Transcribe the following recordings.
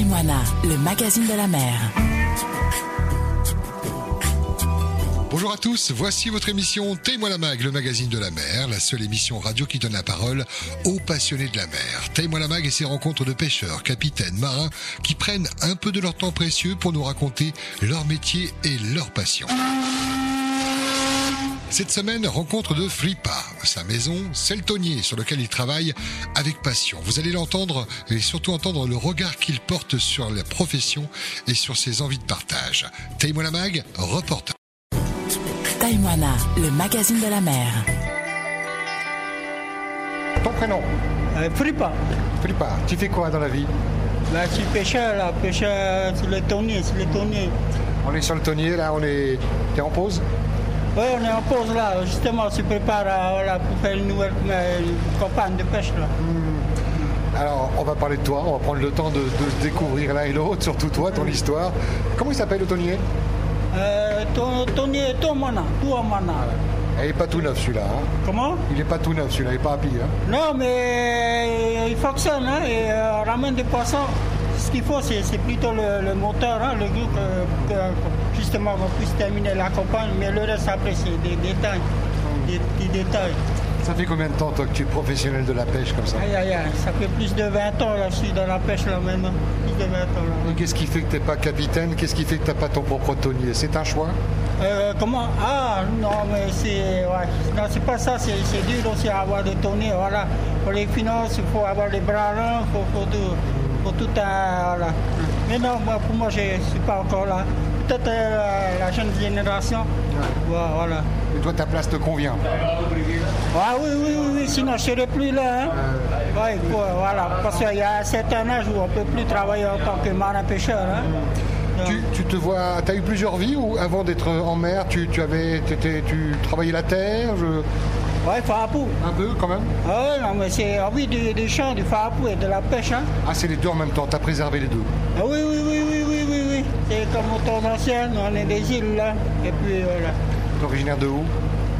Taïmoana, le magazine de la mer. Bonjour à tous, voici votre émission la mag, le magazine de la mer, la seule émission radio qui donne la parole aux passionnés de la mer. La mag et ses rencontres de pêcheurs, capitaines, marins qui prennent un peu de leur temps précieux pour nous raconter leur métier et leur passion. Cette semaine, rencontre de Fripa. Sa maison, c'est le tonnier sur lequel il travaille avec passion. Vous allez l'entendre et surtout entendre le regard qu'il porte sur la profession et sur ses envies de partage. La mag, reporter. Taïmoana, le magazine de la mer. Ton prénom Euh, Fripa. Fripa, tu fais quoi dans la vie? Là, je suis pêcheur, là, pêcheur sur le tonnier, sur le tonnier. On est sur le tonnier, là, on est... T'es en pause? Oui, on est en pause là, justement, on se prépare à, voilà, pour faire une nouvelle euh, une campagne de pêche là. Alors, on va parler de toi, on va prendre le temps de, de découvrir l'un et l'autre, surtout toi, ton histoire. Comment il s'appelle le tonnier? Euh, ton, tonnier, ton mana, toi mana. Il n'est pas tout neuf celui-là. hein. Comment? Il n'est pas tout neuf celui-là, il n'est pas happy. Hein. Non, mais euh, il fonctionne, hein, et euh, ramène des poissons. Ce qu'il faut, c'est plutôt le, le moteur, hein, le goût, que, que, justement, qu'on puisse terminer la campagne, mais le reste, après, c'est des détails, des petits détails. Ça fait combien de temps, toi, que tu es professionnel de la pêche comme ça Aïe, aïe, aïe, ça fait plus de 20 ans, là, je suis dans la pêche, là, maintenant. Plus de 20 ans, là. Qu'est-ce qui fait que tu n'es pas capitaine? Qu'est-ce qui fait que tu n'as pas ton propre tonnier C'est un choix? Euh, comment? Ah, non, mais c'est... Ouais. Non, c'est pas ça, c'est dur aussi à avoir des tonniers, voilà. Pour les finances, il faut avoir les bras longs, il faut, faut tout, faut tout un... Voilà. Mais non, moi, pour moi, je ne suis pas encore là. Peut-être euh, la jeune génération. Ouais, voilà. Et toi, ta place te convient Ah oui, oui, oui, oui, sinon je ne serai plus là. Hein. Ouais, il faut, voilà, parce qu'il y a un certain âge où on ne peut plus travailler en tant que marin-pêcheur. Hein. Tu, tu te vois, tu as eu plusieurs vies ou avant d'être en mer, tu, tu avais, tu travaillais la terre je- Ouais, faut un peu quand même Ah ouais, non, mais c'est envie du, du champ, du farapou et de la pêche. Hein. Ah, c'est les deux en même temps, tu as préservé les deux. Ah oui, oui, oui, oui, oui, oui, oui. C'est comme au temps ancien, on est des îles là. Et puis voilà. T'es originaire de où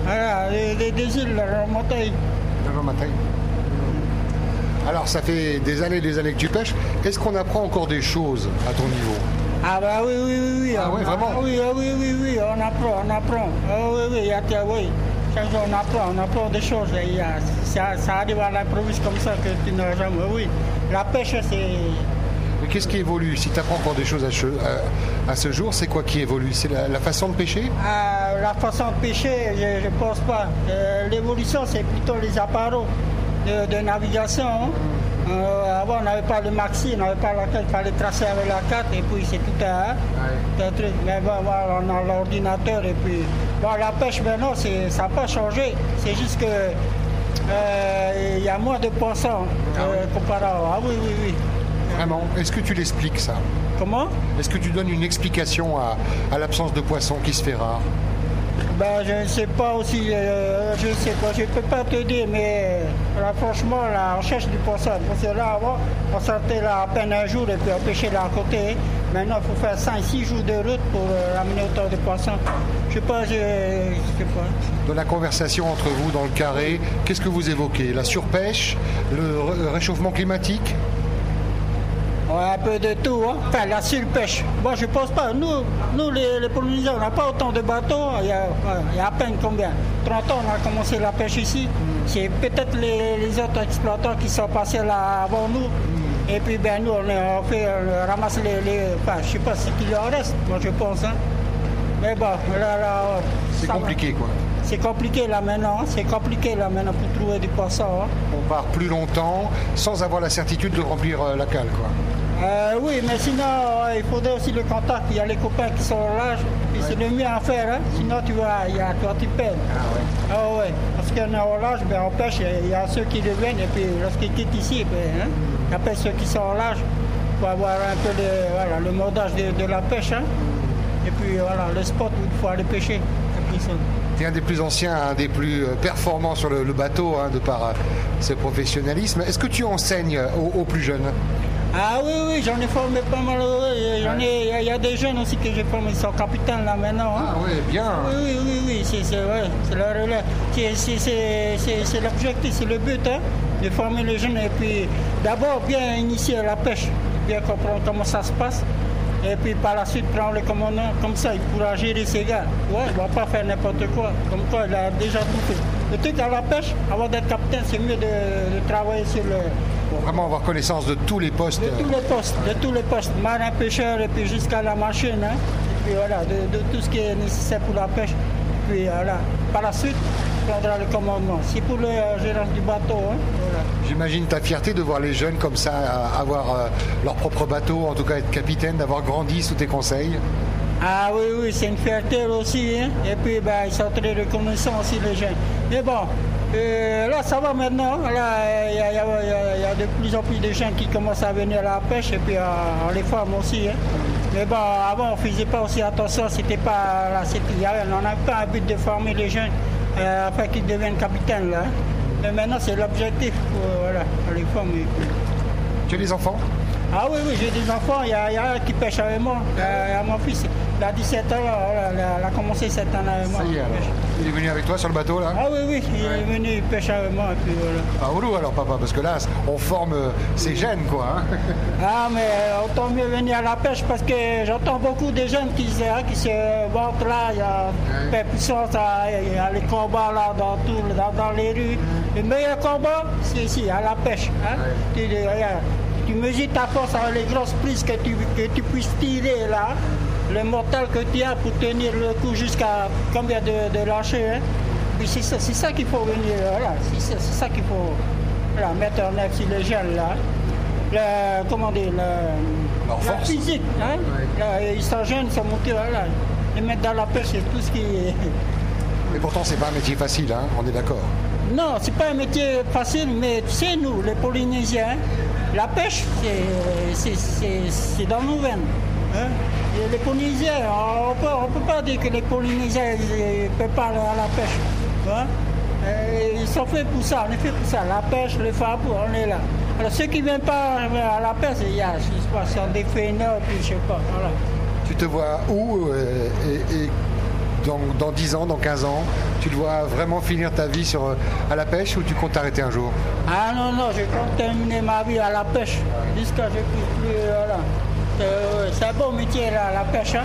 Voilà, les, les- des îles, la montagne. De la Montagne. Alors, ça fait des années et des années que tu pêches. Est-ce qu'on apprend encore des choses à ton niveau Ah bah oui, oui, oui, oui. Ah on- ouais, vraiment ah oui, ah oui, oui, oui, on apprend, on apprend. Ah oui, oui, il y a, il y a- oui. Chaque jour on apprend, on apprend des choses. Et il y a- ça, ça arrive à l'improviste comme ça que tu n'as jamais. Oui, la pêche, c'est. Mais qu'est-ce qui évolue Si tu apprends encore des choses à, che- à- à ce jour, c'est quoi qui évolue C'est la, la façon de pêcher Ah, la façon de pêcher, je ne pense pas. Euh, L'évolution, c'est plutôt les appareils de, de navigation. hein. Euh, avant, on n'avait pas le maxi, on n'avait pas laquelle il fallait tracer avec la carte, et puis c'est tout un, un truc. Mais bon, voilà, on a l'ordinateur, et puis. Bon, la pêche, maintenant, ça n'a pas changé. C'est juste que. euh, Il y a moins de poissons euh, comparé à. Ah oui, oui, oui. Vraiment Est-ce que tu l'expliques ça? Comment? Est-ce que tu donnes une explication à, à l'absence de poisson qui se fait rare? Ben, je ne sais pas aussi, euh, je ne sais pas, je ne peux pas te dire, mais euh, là, franchement, là, on cherche du poisson. Parce que là, avant, on sortait là à peine un jour et puis on pêchait là à côté. Maintenant, il faut faire 5-6 jours de route pour euh, ramener autant de poissons. Je sais pas, je ne sais pas. Dans la conversation entre vous dans le carré, qu'est-ce que vous évoquez? La surpêche Le ré- réchauffement climatique? Un peu de tout, hein. Enfin, la surpêche. Bon, je pense pas. Nous, nous les, les Polynésiens, on n'a pas autant de bateaux. Il y, a, il y a à peine combien? 30 ans, on a commencé la pêche ici. C'est peut-être les, les autres exploitants qui sont passés là avant nous. Et puis, ben, nous, on, on fait, on ramasse les, les- Enfin, je sais pas ce qu'il en reste, moi, je pense, hein. Mais bon, là, là, C'est ça va. compliqué quoi. C'est compliqué là maintenant. hein. C'est compliqué là maintenant pour trouver du poisson. hein. On part plus longtemps sans avoir la certitude de remplir euh, la cale quoi. Euh, oui, mais sinon, euh, il faudrait aussi le contact. Il y a les copains qui sont large, et c'est le mieux à faire. hein. Sinon, tu vois, il y a, toi, tu perds. Ah ouais. Parce qu'on est au large, ben, on pêche, il y a ceux qui reviennent, et puis lorsqu'ils quittent ici, ben, hein, il y a pas ceux qui sont au large pour avoir un peu de, voilà, le mordage de, de la pêche. hein. Et puis, voilà, le spot où il faut aller pêcher. Puis. Tu es un des plus anciens, un des plus euh, performants sur le, le bateau hein, de par euh, ce professionnalisme. Est-ce que tu enseignes aux, aux plus jeunes? Ah oui, oui, j'en ai formé pas mal. Il y a- il y, a des jeunes aussi que j'ai formés, ils sont capitaines là maintenant. hein. Ah oui, bien. Oui, oui, oui, oui, c'est ouais, c'est le relais. C'est- l'objectif, c'est le but, hein, de former les jeunes et puis d'abord bien initier la pêche. Bien comprendre comment ça se passe. Et puis par la suite, prendre le commandant, comme ça, il pourra gérer ses gars. Ouais, il ne va pas faire n'importe quoi. Comme quoi, il a déjà tout fait. Le truc à la pêche, avant d'être capitaine, c'est mieux de, de travailler sur le, pour vraiment avoir connaissance de tous les postes. De tous les postes, de tous les postes, marin pêcheur et puis jusqu'à la machine. Hein. Et puis voilà, de, de, tout ce qui est nécessaire pour la pêche. Et puis voilà, par la suite, prendra le commandement. C'est pour le euh, gérance du bateau. Hein. Voilà. J'imagine ta fierté de voir les jeunes comme ça avoir euh, leur propre bateau, en tout cas être capitaine, d'avoir grandi sous tes conseils. Ah oui, oui, c'est une fierté aussi. Hein. Et puis, ben, ils sont très reconnaissants aussi, les jeunes. Mais bon, euh, là, ça va maintenant. Là, il y, a de plus en plus de gens qui commencent à venir à la pêche et puis à, à les femmes aussi. Hein. Mais bon, avant, on ne faisait pas aussi attention. C'était pas, là, y on n'avait pas un but de former les jeunes euh, afin qu'ils deviennent capitaines. Là. Hein. Mais maintenant, c'est l'objectif pour voilà, les femmes. Tu as des enfants? Ah oui, oui, j'ai des enfants, il y, a, il y a un qui pêche avec moi, il y a mon fils, il a 17 ans, elle a commencé cette année avec moi. il est venu avec toi sur le bateau là Ah oui, oui, il est venu, il pêche avec moi. Et puis, voilà. Ah, alors papa, parce que là, on forme ses gènes quoi. Hein. ah mais euh, autant mieux venir à la pêche parce que j'entends beaucoup de jeunes qui, hein, qui se battent là, il y a ouais. puissance, il y a les combats là dans, tout, dans, dans les rues. Le meilleur combat, c'est ici, à la pêche. Hein. Ouais tu mesures ta force avec les grosses prises que tu, que tu puisses tirer là, le mortal que tu as pour tenir le coup jusqu'à combien de, de lâcher. Hein. c'est ça, ça qu'il faut venir, voilà, c'est ça, qu'il faut voilà, mettre en œuvre si les jeunes là. Le, comment dire, le, la physique, hein? ils sont jeunes, ils sont montés, voilà. Les mettre dans la pêche, c'est tout ce qui est. Mais pourtant, c'est pas un métier facile, hein? on est d'accord. Non, c'est pas un métier facile, mais c'est nous, les Polynésiens, la pêche, c'est dans nos veines. Hein? Les Polynésiens, on ne peut pas dire que les Polynésiens ne peuvent pas aller à la pêche. Hein? Ils sont faits pour ça, on est fait pour ça. La pêche, le fabou, on est là. Alors ceux qui ne viennent pas à la pêche, il y a, je sais pas, sont des fainéants, puis je sais pas. Voilà. Tu te vois où euh, et, et dans, dans, 10 ans, dans 15 ans Tu dois vraiment finir ta vie sur, à la pêche ou tu comptes t'arrêter un jour? Ah non, non, je compte terminer ma vie à la pêche jusqu'à je plus. Voilà. C'est un bon métier là, la pêche. Hein?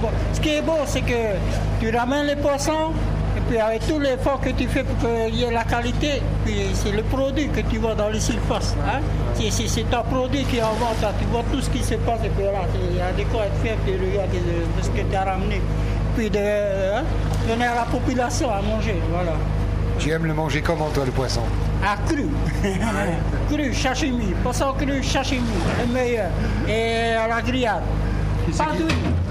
Bon. Ce qui est beau, c'est que tu ramènes les poissons, et puis avec tout l'effort que tu fais pour qu'il y ait la qualité, puis c'est le produit que tu vois dans les surfaces. Hein? C'est ton produit qui en vente, tu vois tout ce qui se passe, et puis là, il y a de quoi être fier de, de, de ce que tu as ramené puis de hein, donner à la population à manger. Voilà. Tu aimes le manger comment toi le poisson? Ah cru. cru, sashimi. Poisson cru, sashimi, le meilleur. Et à la grillade. Pas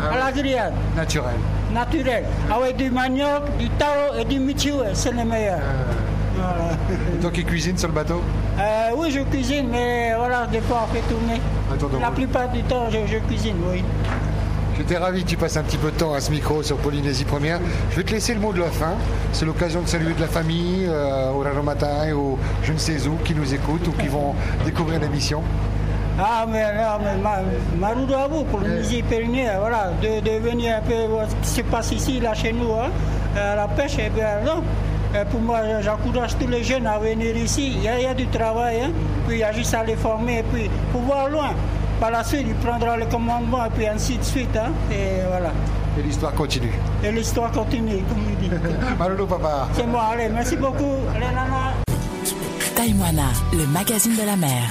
ah, à la grillade. Naturel. Naturel. Avec du manioc, du taro et du michou, c'est le meilleur. Euh... Voilà. Toi qui cuisines sur le bateau? Euh, Oui, je cuisine, mais voilà, des fois on fait tourner. La plupart du temps, je, je cuisine, oui. J'étais ravi que tu passes un petit peu de temps à ce micro sur Polynésie Première. Je vais te laisser le mot de la fin. C'est l'occasion de saluer de la famille, euh, au Radio Matin, ou je ne sais où, qui nous écoutent ou qui vont découvrir l'émission. Ah, mais, mais Maroudou à vous, Polynésie Première, voilà, de, de, venir un peu voir ce qui se passe ici, là, chez nous, hein, à la pêche, et bien non. Et pour moi, j'encourage tous les jeunes à venir ici. Il y a, il y a du travail, hein. puis il y a juste à les former, et puis pour voir loin. Par la suite, il prendra le commandement et puis ainsi de suite. Hein, et voilà. Et l'histoire continue. Et l'histoire continue, comme il dit. Malolo, papa. C'est moi, allez, merci beaucoup. Allez, Nana. Taïwana, le magazine de la mer.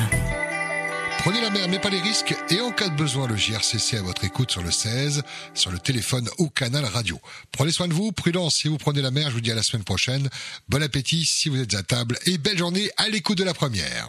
Prenez la mer, mais pas les risques. Et en cas de besoin, le JRCC à votre écoute sur le 16, sur le téléphone ou canal radio. Prenez soin de vous. Prudence si vous prenez la mer. Je vous dis à la semaine prochaine. Bon appétit si vous êtes à table. Et belle journée à l'écoute de la première.